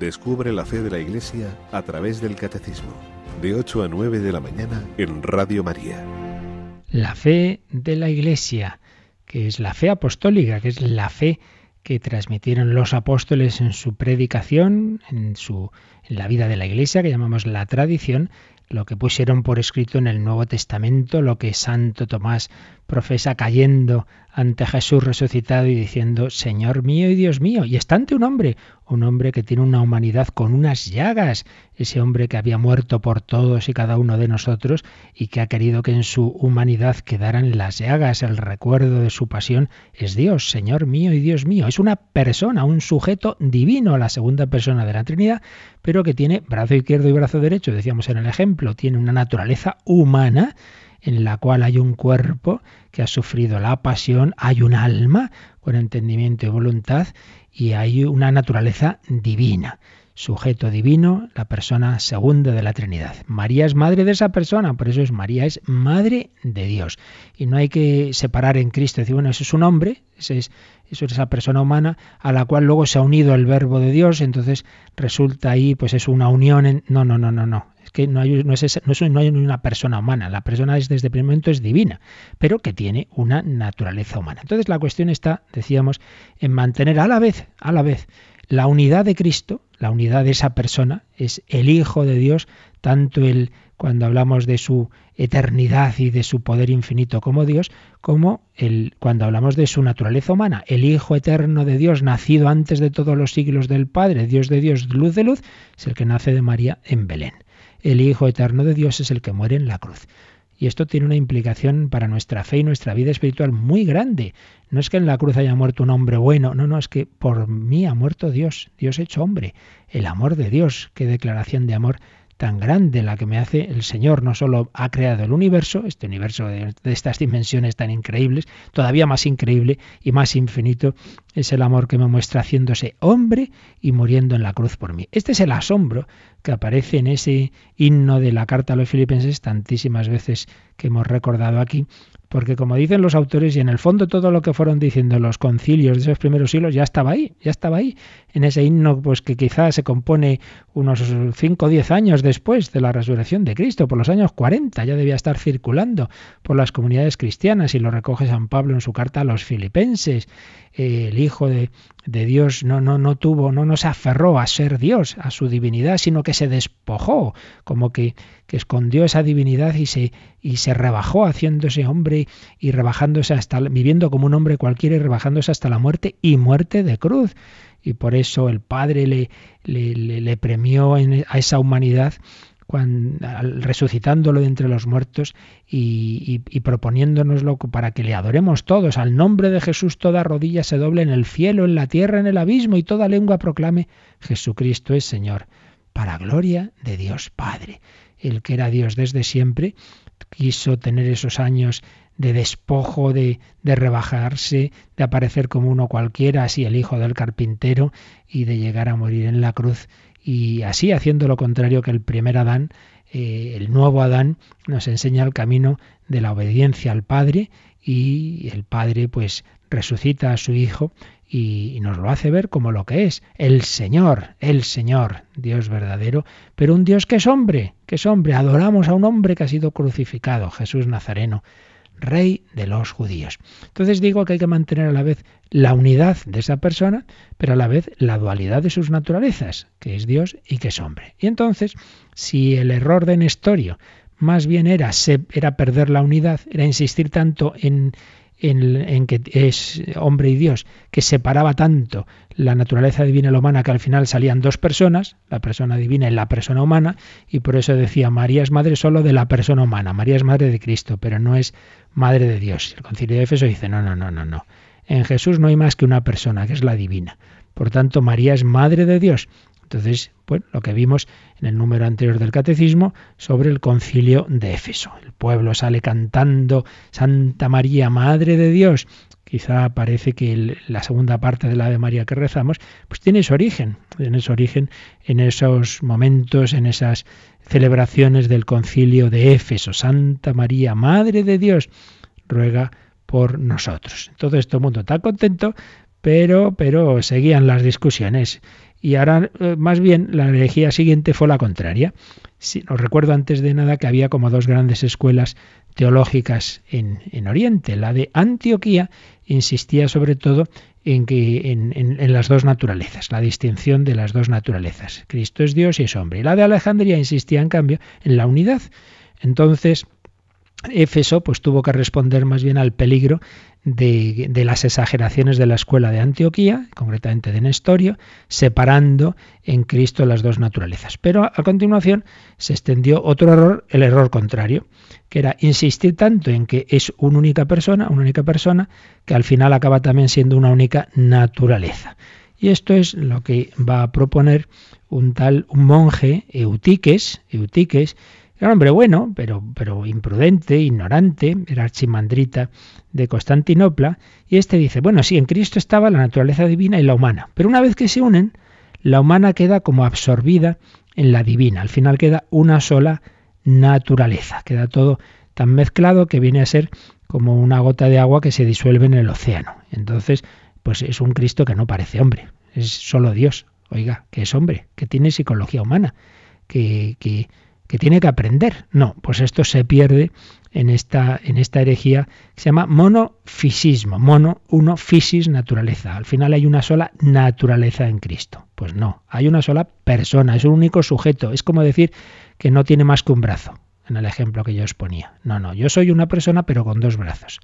Descubre la fe de la Iglesia a través del Catecismo, de 8 a 9 de la mañana en Radio María. La fe de la Iglesia, que es la fe apostólica, que es la fe que transmitieron los apóstoles en su predicación, en su en la vida de la Iglesia, que llamamos la tradición, lo que pusieron por escrito en el Nuevo Testamento, lo que Santo Tomás profesa cayendo ante Jesús resucitado y diciendo, Señor mío y Dios mío. Y está ante un hombre, un hombre que tiene una humanidad con unas llagas, ese hombre que había muerto por todos y cada uno de nosotros y que ha querido que en su humanidad quedaran las llagas, el recuerdo de su pasión, es Dios, Señor mío y Dios mío. Es una persona, un sujeto divino, la segunda persona de la Trinidad, pero que tiene brazo izquierdo y brazo derecho, decíamos en el ejemplo, tiene una naturaleza humana en la cual hay un cuerpo que ha sufrido la pasión, hay un alma con entendimiento y voluntad y hay una naturaleza divina. Sujeto divino, la persona segunda de la Trinidad. María es madre de esa persona, por eso es María es madre de Dios. Y no hay que separar en Cristo, decir, bueno, eso es un hombre, ese es, eso es esa persona humana a la cual luego se ha unido el verbo de Dios, entonces resulta ahí, pues es una unión. En... No, no, no, no, no que no hay, es, una persona humana, la persona desde el primer momento es divina, pero que tiene una naturaleza humana. Entonces la cuestión está, decíamos, en mantener a la vez, a la vez, la unidad de Cristo, la unidad de esa persona, es el Hijo de Dios, tanto el cuando hablamos de su eternidad y de su poder infinito como Dios, como el, cuando hablamos de su naturaleza humana, el Hijo eterno de Dios, nacido antes de todos los siglos del Padre, Dios de Dios, luz de luz, es el que nace de María en Belén el Hijo Eterno de Dios es el que muere en la cruz. Y esto tiene una implicación para nuestra fe y nuestra vida espiritual muy grande. No es que en la cruz haya muerto un hombre bueno, no, no, es que por mí ha muerto Dios, Dios hecho hombre, el amor de Dios, qué declaración de amor tan grande la que me hace el Señor. No solo ha creado el universo, este universo de, estas dimensiones tan increíbles, todavía más increíble y más infinito es el amor que me muestra haciéndose hombre y muriendo en la cruz por mí. Este es el asombro que aparece en ese himno de la carta a los filipenses tantísimas veces que hemos recordado aquí, porque como dicen los autores, y en el fondo todo lo que fueron diciendo los concilios de esos primeros siglos ya estaba ahí, ya estaba ahí, en ese himno pues que quizás se compone unos 5 o 10 años después de la resurrección de Cristo, por los años 40, ya debía estar circulando por las comunidades cristianas y lo recoge San Pablo en su carta a los filipenses. el Hijo de, de, Dios no, no, no tuvo, no, no se aferró a ser Dios, a su divinidad, sino que se despojó, como que, que escondió esa divinidad y se, y se rebajó haciéndose hombre y rebajándose hasta, viviendo como un hombre cualquiera y rebajándose hasta la muerte y muerte de cruz. Y por eso el Padre le, le, premió a esa humanidad resucitándolo de entre los muertos y, y, proponiéndonoslo para que le adoremos todos. Al nombre de Jesús toda rodilla se doble en el cielo, en la tierra, en el abismo y toda lengua proclame Jesucristo es Señor, para gloria de Dios Padre. El que era Dios desde siempre quiso tener esos años de despojo, de, de, rebajarse, de aparecer como uno cualquiera, así el hijo del carpintero, y de llegar a morir en la cruz. Y así haciendo lo contrario que el primer Adán, eh, el nuevo Adán nos enseña el camino de la obediencia al Padre y el Padre pues resucita a su Hijo y, nos lo hace ver como lo que es, el Señor, el Señor, Dios verdadero, pero un Dios que es hombre, que es hombre. Adoramos a un hombre que ha sido crucificado, Jesús Nazareno, rey de los judíos. Entonces digo que hay que mantener a la vez la unidad de esa persona, pero a la vez la dualidad de sus naturalezas, que es Dios y que es hombre. Y entonces, si el error de Nestorio más bien era, era perder la unidad, era insistir tanto en, en, que es hombre y Dios, que separaba tanto la naturaleza divina y la humana que al final salían dos personas, la persona divina y la persona humana, y por eso decía María es madre solo de la persona humana, María es madre de Cristo, pero no es madre de Dios. El concilio de Éfeso dice, no, no, no, no, no. En Jesús no hay más que una persona, que es la divina. Por tanto, María es madre de Dios. Entonces, bueno, lo que vimos en el número anterior del catecismo sobre el concilio de Éfeso. El pueblo sale cantando Santa María, Madre de Dios. Quizá parece que la segunda parte de la Ave María que rezamos, pues tiene su origen, tiene su origen en esos momentos, en esas celebraciones del concilio de Éfeso. Santa María, Madre de Dios, ruega por nosotros. Todo este mundo está contento, pero, pero seguían las discusiones Y ahora, eh, más bien, la herejía siguiente fue la contraria. Si, os recuerdo antes de nada que había como dos grandes escuelas teológicas en, en Oriente. La de Antioquía insistía sobre todo en, que, en, en, las dos naturalezas, la distinción de las dos naturalezas. Cristo es Dios y es hombre. Y la de Alejandría insistía, en cambio, en la unidad. Entonces, Éfeso pues tuvo que responder más bien al peligro de, las exageraciones de la escuela de Antioquía, concretamente de Nestorio, separando en Cristo las dos naturalezas. Pero a, a continuación se extendió otro error, el error contrario, que era insistir tanto en que es una única persona, una única persona, que al final acaba también siendo una única naturaleza. Y esto es lo que va a proponer un tal un monje Eutiques, Eutiques era un hombre bueno, pero, pero imprudente, ignorante, era archimandrita de Constantinopla, y este dice, bueno, sí, en Cristo estaba la naturaleza divina y la humana, pero una vez que se unen, la humana queda como absorbida en la divina, al final queda una sola naturaleza, queda todo tan mezclado que viene a ser como una gota de agua que se disuelve en el océano. Entonces, pues es un Cristo que no parece hombre, es solo Dios, oiga, que es hombre, que tiene psicología humana, que, que que tiene que aprender. No, pues esto se pierde en esta, en esta herejía que se llama monofisismo. Mono, uno, fisis, naturaleza. Al final hay una sola naturaleza en Cristo. Pues no, hay una sola persona, es un único sujeto. Es como decir que no tiene más que un brazo, en el ejemplo que yo os ponía. No, no, yo soy una persona pero con dos brazos.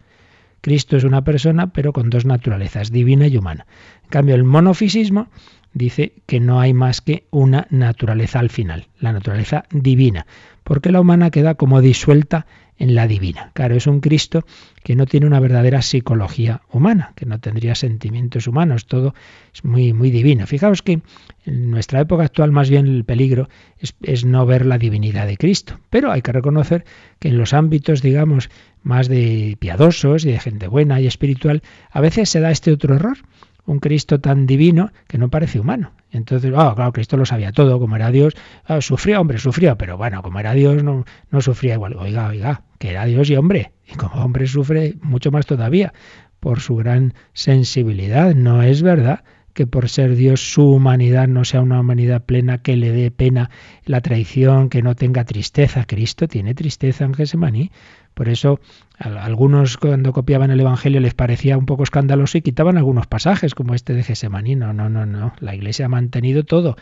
Cristo es una persona pero con dos naturalezas, divina y humana. En cambio, el monofisismo dice que no hay más que una naturaleza al final, la naturaleza divina, porque la humana queda como disuelta en la divina. Claro, es un Cristo que no tiene una verdadera psicología humana, que no tendría sentimientos humanos, todo es muy, muy divino. Fijaos que en nuestra época actual más bien el peligro es, es no ver la divinidad de Cristo, pero hay que reconocer que en los ámbitos, digamos, más de piadosos y de gente buena y espiritual, a veces se da este otro error un Cristo tan divino que no parece humano. Entonces, oh, claro, Cristo lo sabía todo, como era Dios, oh, sufría, hombre, sufría, pero bueno, como era Dios no, no sufría igual. Oiga, oiga, que era Dios y hombre, y como hombre sufre mucho más todavía por su gran sensibilidad. No es verdad que por ser Dios su humanidad no sea una humanidad plena que le dé pena la traición, que no tenga tristeza. Cristo tiene tristeza en Gesemaní. Por eso algunos cuando copiaban el Evangelio les parecía un poco escandaloso y quitaban algunos pasajes como este de Gesemaní. No, no, no, no. La Iglesia ha mantenido todo.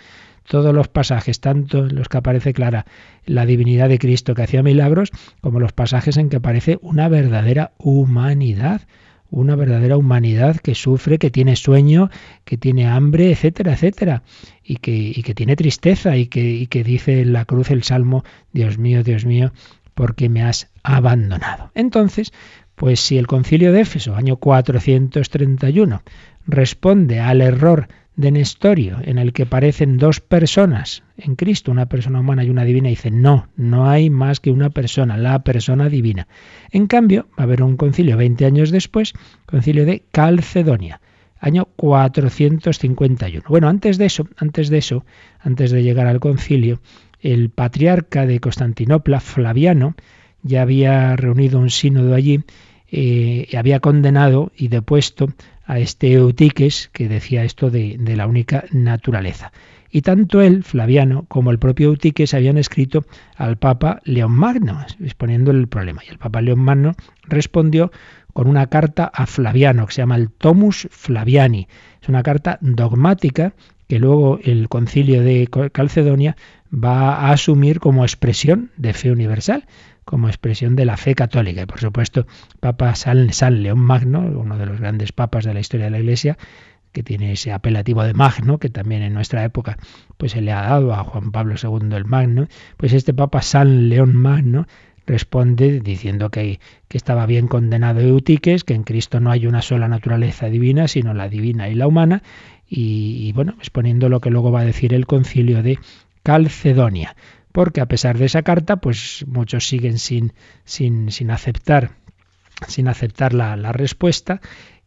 Todos los pasajes, tanto los que aparece clara la divinidad de Cristo que hacía milagros, como los pasajes en que aparece una verdadera humanidad una verdadera humanidad que sufre, que tiene sueño, que tiene hambre, etcétera, etcétera, y que, y que tiene tristeza y que, y que dice en la cruz el Salmo, Dios mío, Dios mío, porque me has abandonado. Entonces, pues si el concilio de Éfeso, año 431, responde al error de Nestorio, en el que parecen dos personas en Cristo, una persona humana y una divina, y dice, no, no hay más que una persona, la persona divina. En cambio, va a haber un concilio 20 años después, concilio de Calcedonia, año 451. Bueno, antes de eso, antes de eso, antes de llegar al concilio, el patriarca de Constantinopla, Flaviano, ya había reunido un sínodo allí, eh, y había condenado y depuesto a este Eutiques que decía esto de, la única naturaleza. Y tanto él, Flaviano, como el propio Eutiques habían escrito al Papa León Magno, exponiendo el problema. Y el Papa León Magno respondió con una carta a Flaviano, que se llama el Tomus Flaviani. Es una carta dogmática que luego el concilio de Calcedonia va a asumir como expresión de fe universal, como expresión de la fe católica. Y por supuesto, Papa San, San León Magno, uno de los grandes papas de la historia de la Iglesia, que tiene ese apelativo de Magno, que también en nuestra época pues se le ha dado a Juan Pablo II el Magno, pues este Papa San León Magno responde diciendo que, que, estaba bien condenado Eutiques, que en Cristo no hay una sola naturaleza divina, sino la divina y la humana, y, y bueno, exponiendo lo que luego va a decir el concilio de Calcedonia, porque a pesar de esa carta, pues muchos siguen sin, sin, sin aceptar, sin aceptar la, la respuesta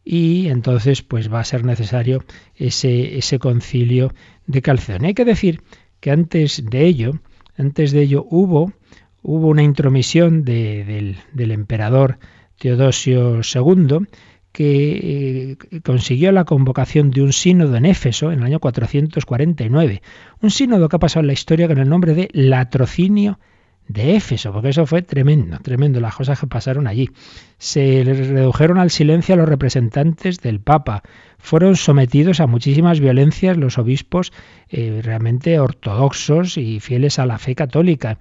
y entonces pues va a ser necesario ese, ese concilio de Calcedonia. Hay que decir que antes de ello, antes de ello hubo, hubo una intromisión de, del, del emperador Teodosio II que eh, consiguió la convocación de un sínodo en Éfeso en el año 449. Un sínodo que ha pasado en la historia con el nombre de latrocinio de Éfeso, porque eso fue tremendo, tremendo las cosas que pasaron allí. Se redujeron al silencio a los representantes del Papa, fueron sometidos a muchísimas violencias los obispos eh, realmente ortodoxos y fieles a la fe católica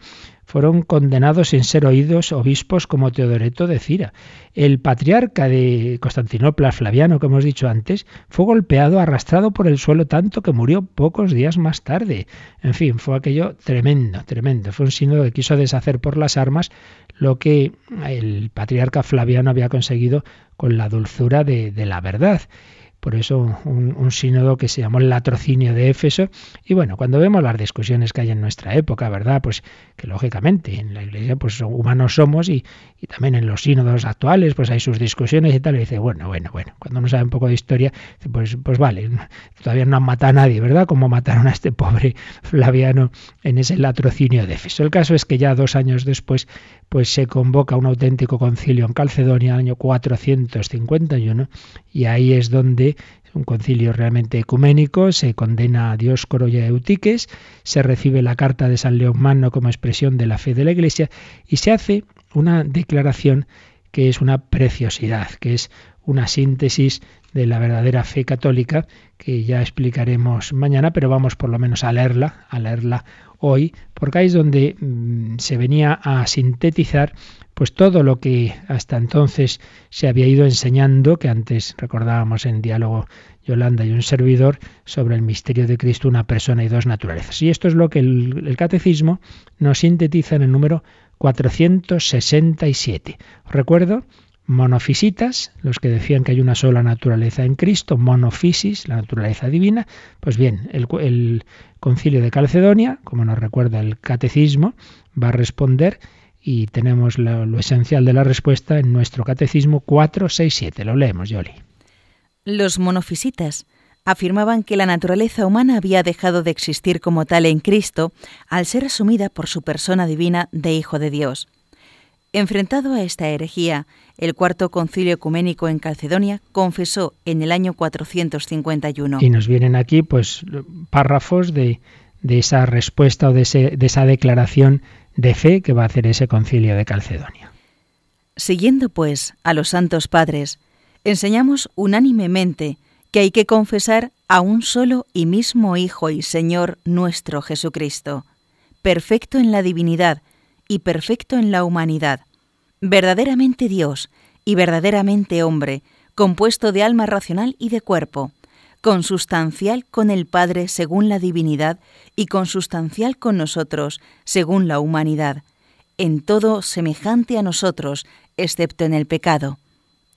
fueron condenados sin ser oídos obispos como Teodoreto de Cira. El patriarca de Constantinopla, Flaviano, que hemos dicho antes, fue golpeado, arrastrado por el suelo tanto que murió pocos días más tarde. En fin, fue aquello tremendo, tremendo. Fue un sínodo que quiso deshacer por las armas lo que el patriarca Flaviano había conseguido con la dulzura de, de la verdad por eso un, sínodo que se llamó el latrocinio de Éfeso. Y bueno, cuando vemos las discusiones que hay en nuestra época, ¿verdad? Pues que lógicamente en la iglesia pues humanos somos y, y también en los sínodos actuales pues hay sus discusiones y tal. Y dice, bueno, bueno, bueno, cuando uno sabe un poco de historia, pues, pues vale, todavía no han matado a nadie, ¿verdad? Como mataron a este pobre Flaviano en ese latrocinio de Éfeso. El caso es que ya dos años después pues se convoca un auténtico concilio en Calcedonia, año 451, y ahí es donde un concilio realmente ecuménico, se condena a Dioscoro y a Eutiques, se recibe la carta de San León Magno como expresión de la fe de la Iglesia y se hace una declaración que es una preciosidad, que es una síntesis de la verdadera fe católica que ya explicaremos mañana, pero vamos por lo menos a leerla, a leerla hoy, porque ahí es donde mm, se venía a sintetizar pues todo lo que hasta entonces se había ido enseñando, que antes recordábamos en diálogo Yolanda y un servidor, sobre el misterio de Cristo, una persona y dos naturalezas. Y esto es lo que el, el catecismo nos sintetiza en el número 467. recuerdo monofisitas, los que decían que hay una sola naturaleza en Cristo, monofisis, la naturaleza divina. Pues bien, el, concilio de Calcedonia, como nos recuerda el catecismo, va a responder y tenemos lo, lo esencial de la respuesta en nuestro catecismo 467. Lo leemos, Yoli. Los monofisitas afirmaban que la naturaleza humana había dejado de existir como tal en Cristo al ser asumida por su persona divina de Hijo de Dios. Enfrentado a esta herejía, el cuarto concilio ecuménico en Calcedonia confesó en el año 451. Y nos vienen aquí pues párrafos de, de esa respuesta o de, ese, de esa declaración de fe que va a hacer ese concilio de Calcedonia. Siguiendo pues a los santos padres, enseñamos unánimemente que hay que confesar a un solo y mismo Hijo y Señor nuestro Jesucristo, perfecto en la divinidad, y perfecto en la humanidad, verdaderamente Dios y verdaderamente hombre, compuesto de alma racional y de cuerpo, consustancial con el Padre según la divinidad y consustancial con nosotros según la humanidad, en todo semejante a nosotros, excepto en el pecado,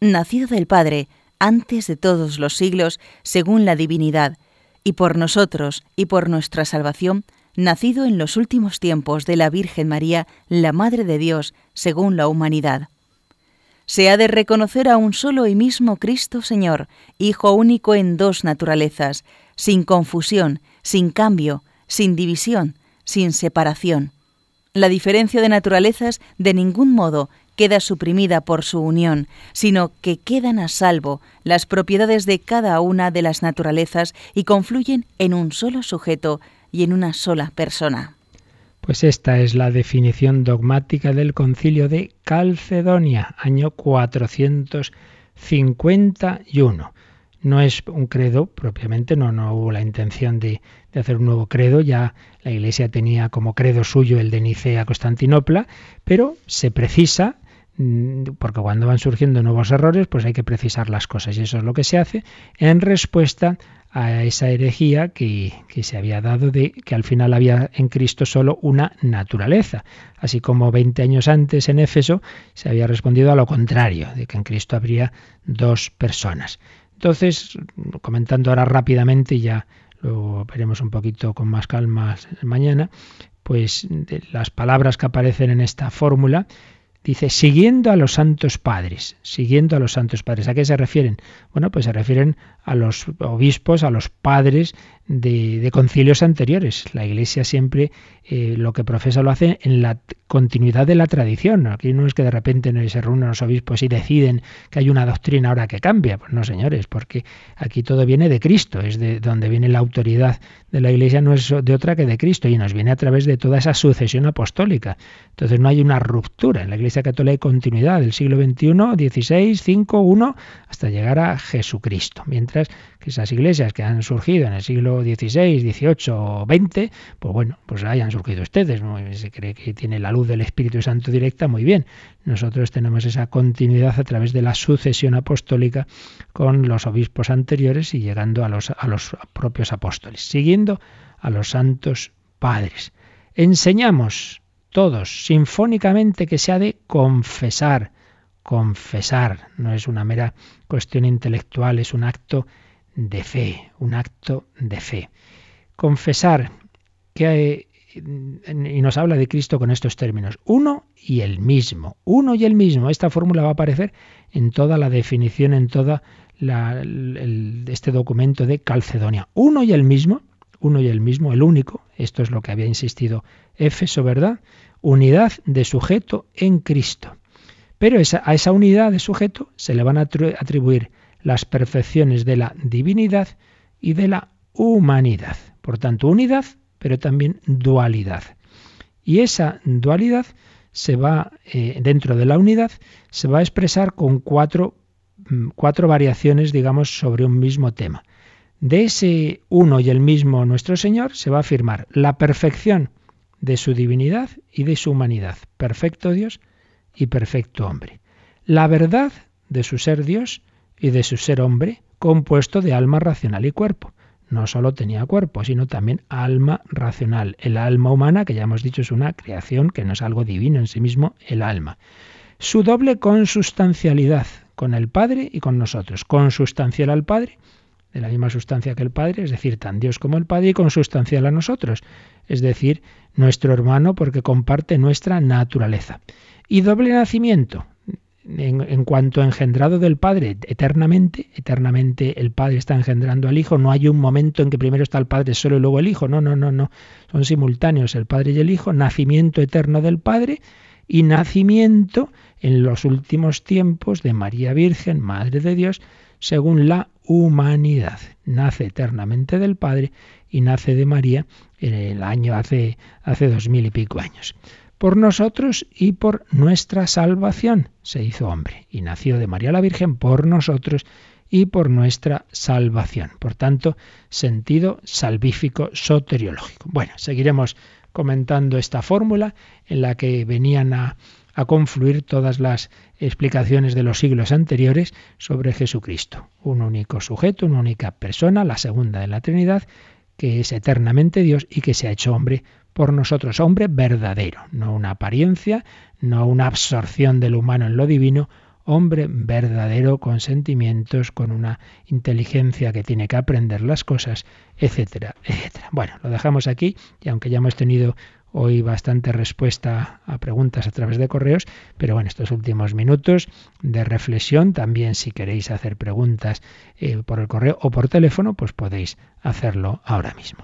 nacido del Padre antes de todos los siglos según la divinidad, y por nosotros y por nuestra salvación, nacido en los últimos tiempos de la Virgen María, la Madre de Dios, según la humanidad. Se ha de reconocer a un solo y mismo Cristo Señor, Hijo único en dos naturalezas, sin confusión, sin cambio, sin división, sin separación. La diferencia de naturalezas de ningún modo queda suprimida por su unión, sino que quedan a salvo las propiedades de cada una de las naturalezas y confluyen en un solo sujeto y en una sola persona. Pues esta es la definición dogmática del concilio de Calcedonia, año 451. No es un credo propiamente, no, no hubo la intención de, de hacer un nuevo credo, ya la Iglesia tenía como credo suyo el de Nicea Constantinopla, pero se precisa mm, porque cuando van surgiendo nuevos errores, pues hay que precisar las cosas y eso es lo que se hace en respuesta a esa herejía que, se había dado de que al final había en Cristo solo una naturaleza, así como 20 años antes en Éfeso se había respondido a lo contrario, de que en Cristo habría dos personas. Entonces, comentando ahora rápidamente, ya lo veremos un poquito con más calma mañana, pues las palabras que aparecen en esta fórmula Dice, siguiendo a los santos padres, siguiendo a los santos padres. ¿A qué se refieren? Bueno, pues se refieren a los obispos, a los padres de, concilios anteriores. La Iglesia siempre eh, lo que profesa lo hace en la continuidad de la tradición. Aquí no es que de repente se reúnen los obispos y deciden que hay una doctrina ahora que cambia. Pues no, señores, porque aquí todo viene de Cristo, es de donde viene la autoridad de la Iglesia, no es de otra que de Cristo, y nos viene a través de toda esa sucesión apostólica. Entonces no hay una ruptura. En la Iglesia Católica hay continuidad del siglo XXI, XVI, 5, 1, hasta llegar a Jesucristo. Mientras esas iglesias que han surgido en el siglo XVI, XVIII o XX, pues bueno, pues hayan surgido ustedes. Se cree que tiene la luz del Espíritu Santo directa, muy bien. Nosotros tenemos esa continuidad a través de la sucesión apostólica con los obispos anteriores y llegando a los, a los propios apóstoles, siguiendo a los santos padres. Enseñamos todos sinfónicamente que se ha de confesar. Confesar no es una mera cuestión intelectual, es un acto de fe, un acto de fe. Confesar que y nos habla de Cristo con estos términos, uno y el mismo, uno y el mismo. Esta fórmula va a aparecer en toda la definición, en toda este documento de Calcedonia. Uno y el mismo, uno y el mismo, el único. Esto es lo que había insistido Éfeso, ¿verdad? Unidad de sujeto en Cristo. Pero a esa unidad de sujeto se le van a atribuir las perfecciones de la divinidad y de la humanidad. Por tanto, unidad, pero también dualidad. Y esa dualidad se va, eh, dentro de la unidad, se va a expresar con cuatro, mm, cuatro variaciones, digamos, sobre un mismo tema. De ese uno y el mismo nuestro Señor se va a afirmar la perfección de su divinidad y de su humanidad, perfecto Dios y perfecto hombre. La verdad de su ser Dios y de su ser hombre, compuesto de alma racional y cuerpo. No solo tenía cuerpo, sino también alma racional. El alma humana, que ya hemos dicho, es una creación que no es algo divino en sí mismo, el alma. Su doble consustancialidad con el Padre y con nosotros. Consustancial al Padre, de la misma sustancia que el Padre, es decir, tan Dios como el Padre, y consustancial a nosotros, es decir, nuestro hermano porque comparte nuestra naturaleza. Y doble nacimiento, en, cuanto engendrado del Padre eternamente, eternamente el Padre está engendrando al Hijo, no hay un momento en que primero está el Padre solo y luego el Hijo, no, no, no, no, son simultáneos el Padre y el Hijo, nacimiento eterno del Padre y nacimiento en los últimos tiempos de María Virgen, Madre de Dios, según la humanidad. Nace eternamente del Padre y nace de María en el año hace, hace dos mil y pico años por nosotros y por nuestra salvación. Se hizo hombre y nació de María la Virgen por nosotros y por nuestra salvación. Por tanto, sentido salvífico soteriológico. Bueno, seguiremos comentando esta fórmula en la que venían a, confluir todas las explicaciones de los siglos anteriores sobre Jesucristo. Un único sujeto, una única persona, la segunda de la Trinidad, que es eternamente Dios y que se ha hecho hombre por nosotros, hombre verdadero, no una apariencia, no una absorción del humano en lo divino, hombre verdadero con sentimientos, con una inteligencia que tiene que aprender las cosas, etcétera, etcétera. Bueno, lo dejamos aquí y aunque ya hemos tenido hoy bastante respuesta a preguntas a través de correos, pero bueno, estos últimos minutos de reflexión, también si queréis hacer preguntas eh, por el correo o por teléfono, pues podéis hacerlo ahora mismo.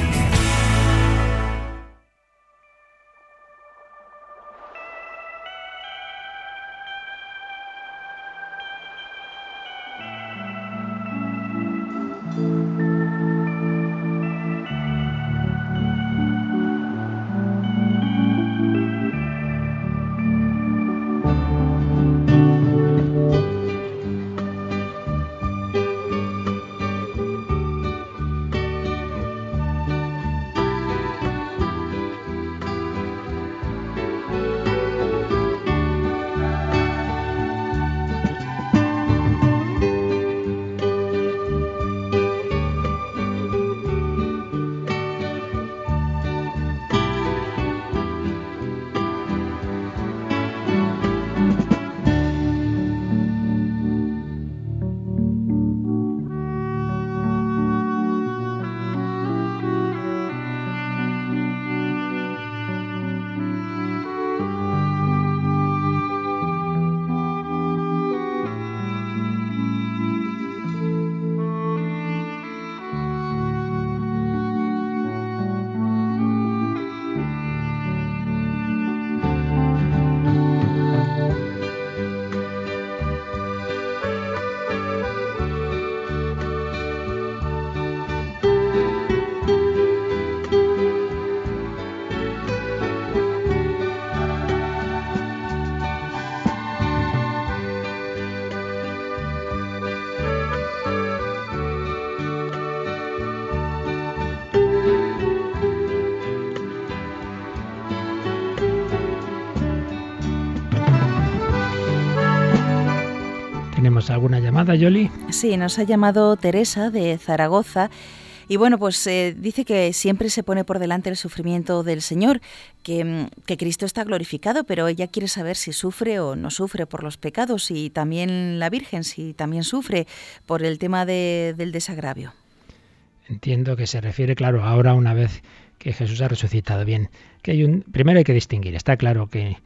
alguna llamada, Yoli? Sí, nos ha llamado Teresa de Zaragoza. Y bueno, pues eh, dice que siempre se pone por delante el sufrimiento del Señor, que, mm, que, Cristo está glorificado, pero ella quiere saber si sufre o no sufre por los pecados y también la Virgen, si también sufre por el tema de, del desagravio. Entiendo que se refiere, claro, ahora una vez que Jesús ha resucitado bien, que hay un primero hay que distinguir, está claro que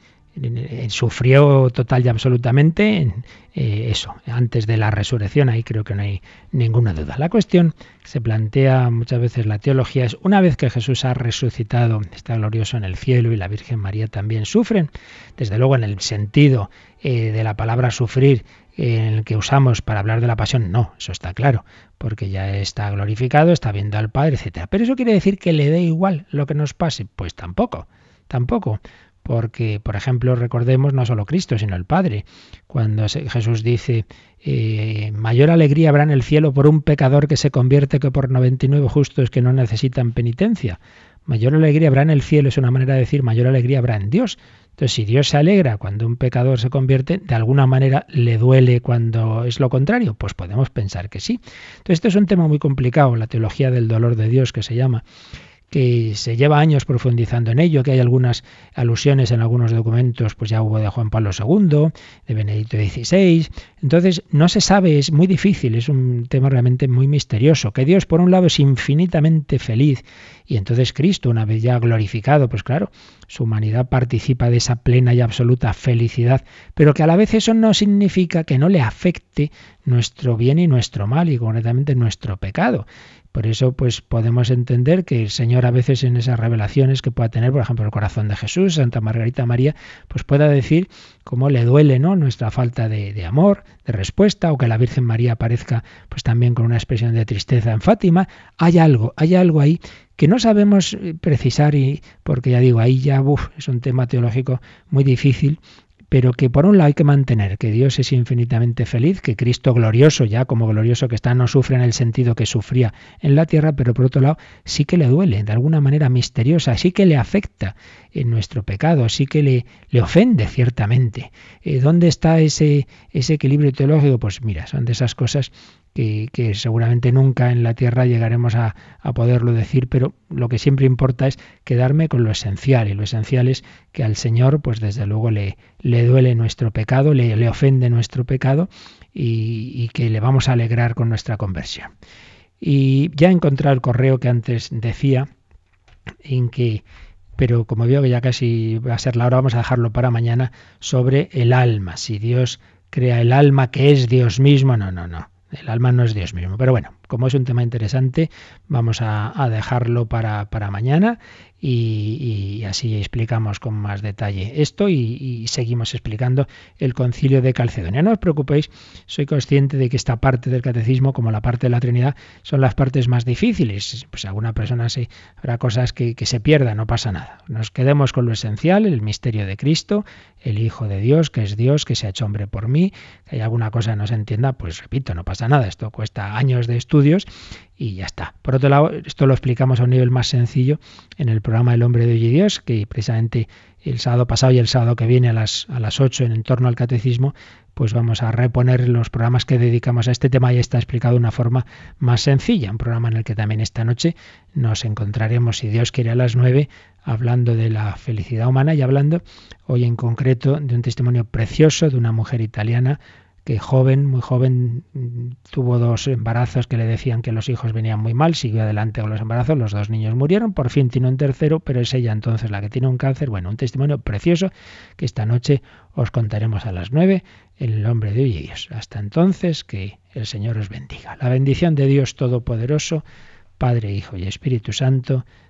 sufrió total y absolutamente eh, eso, antes de la resurrección, ahí creo que no hay ninguna duda. La cuestión que se plantea muchas veces la teología es, una vez que Jesús ha resucitado, está glorioso en el cielo y la Virgen María también sufren, desde luego en el sentido eh, de la palabra sufrir en el que usamos para hablar de la pasión, no, eso está claro, porque ya está glorificado, está viendo al Padre, etcétera. Pero eso quiere decir que le dé igual lo que nos pase, pues tampoco, tampoco porque, por ejemplo, recordemos no solo Cristo, sino el Padre. Cuando Jesús dice, eh, mayor alegría habrá en el cielo por un pecador que se convierte que por 99 justos que no necesitan penitencia. Mayor alegría habrá en el cielo es una manera de decir mayor alegría habrá en Dios. Entonces, si Dios se alegra cuando un pecador se convierte, de alguna manera le duele cuando es lo contrario, pues podemos pensar que sí. Entonces, esto es un tema muy complicado, la teología del dolor de Dios que se llama que se lleva años profundizando en ello, que hay algunas alusiones en algunos documentos, pues ya hubo de Juan Pablo II, de Benedicto XVI. Entonces, no se sabe, es muy difícil, es un tema realmente muy misterioso, que Dios por un lado es infinitamente feliz y entonces Cristo, una vez ya glorificado, pues claro, su humanidad participa de esa plena y absoluta felicidad, pero que a la vez eso no significa que no le afecte nuestro bien y nuestro mal y concretamente nuestro pecado. Por eso, pues podemos entender que el Señor a veces en esas revelaciones que pueda tener, por ejemplo, el corazón de Jesús, Santa Margarita María, pues pueda decir cómo le duele, ¿no? Nuestra falta de, amor, de respuesta, o que la Virgen María aparezca, pues también con una expresión de tristeza en Fátima. Hay algo, hay algo ahí que no sabemos eh, precisar y porque ya digo, ahí ya es un tema teológico muy difícil pero que por un lado hay que mantener que Dios es infinitamente feliz, que Cristo glorioso, ya como glorioso que está, no sufre en el sentido que sufría en la tierra, pero por otro lado sí que le duele, de alguna manera misteriosa, sí que le afecta en nuestro pecado, sí que le, le ofende ciertamente. Eh, ¿Dónde está ese, ese equilibrio teológico? Pues mira, son de esas cosas que, seguramente nunca en la tierra llegaremos a, poderlo decir, pero lo que siempre importa es quedarme con lo esencial, y lo esencial es que al Señor, pues desde luego le, le duele nuestro pecado, le, le ofende nuestro pecado y, y, que le vamos a alegrar con nuestra conversión. Y ya he encontrado el correo que antes decía, en que pero como veo que ya casi va a ser la hora, vamos a dejarlo para mañana, sobre el alma. Si Dios crea el alma que es Dios mismo, no, no, no. El alma no es Dios mismo. Pero bueno, como es un tema interesante, vamos a, dejarlo para, mañana y, así explicamos con más detalle esto y, seguimos explicando el concilio de Calcedonia. No os preocupéis, soy consciente de que esta parte del catecismo, como la parte de la Trinidad, son las partes más difíciles. Pues alguna persona se habrá cosas que, que se pierdan, no pasa nada. Nos quedemos con lo esencial, el misterio de Cristo, el Hijo de Dios, que es Dios, que se ha hecho hombre por mí, que hay alguna cosa que no se entienda, pues repito, no pasa nada. Esto cuesta años de estudios y ya está. Por otro lado, esto lo explicamos a un nivel más sencillo en el programa El hombre de hoy y Dios, que precisamente el sábado pasado y el sábado que viene a las, a las 8 en entorno al catecismo, pues vamos a reponer los programas que dedicamos a este tema y está explicado de una forma más sencilla. Un programa en el que también esta noche nos encontraremos, si Dios quiere, a las 9 hablando de la felicidad humana y hablando hoy en concreto de un testimonio precioso de una mujer italiana que joven, muy joven, tuvo dos embarazos que le decían que los hijos venían muy mal, siguió adelante con los embarazos, los dos niños murieron, por fin tiene un tercero, pero es ella entonces la que tiene un cáncer. Bueno, un testimonio precioso que esta noche os contaremos a las nueve en el nombre de Dios. Hasta entonces, que el Señor os bendiga. La bendición de Dios Todopoderoso, Padre, Hijo y Espíritu Santo,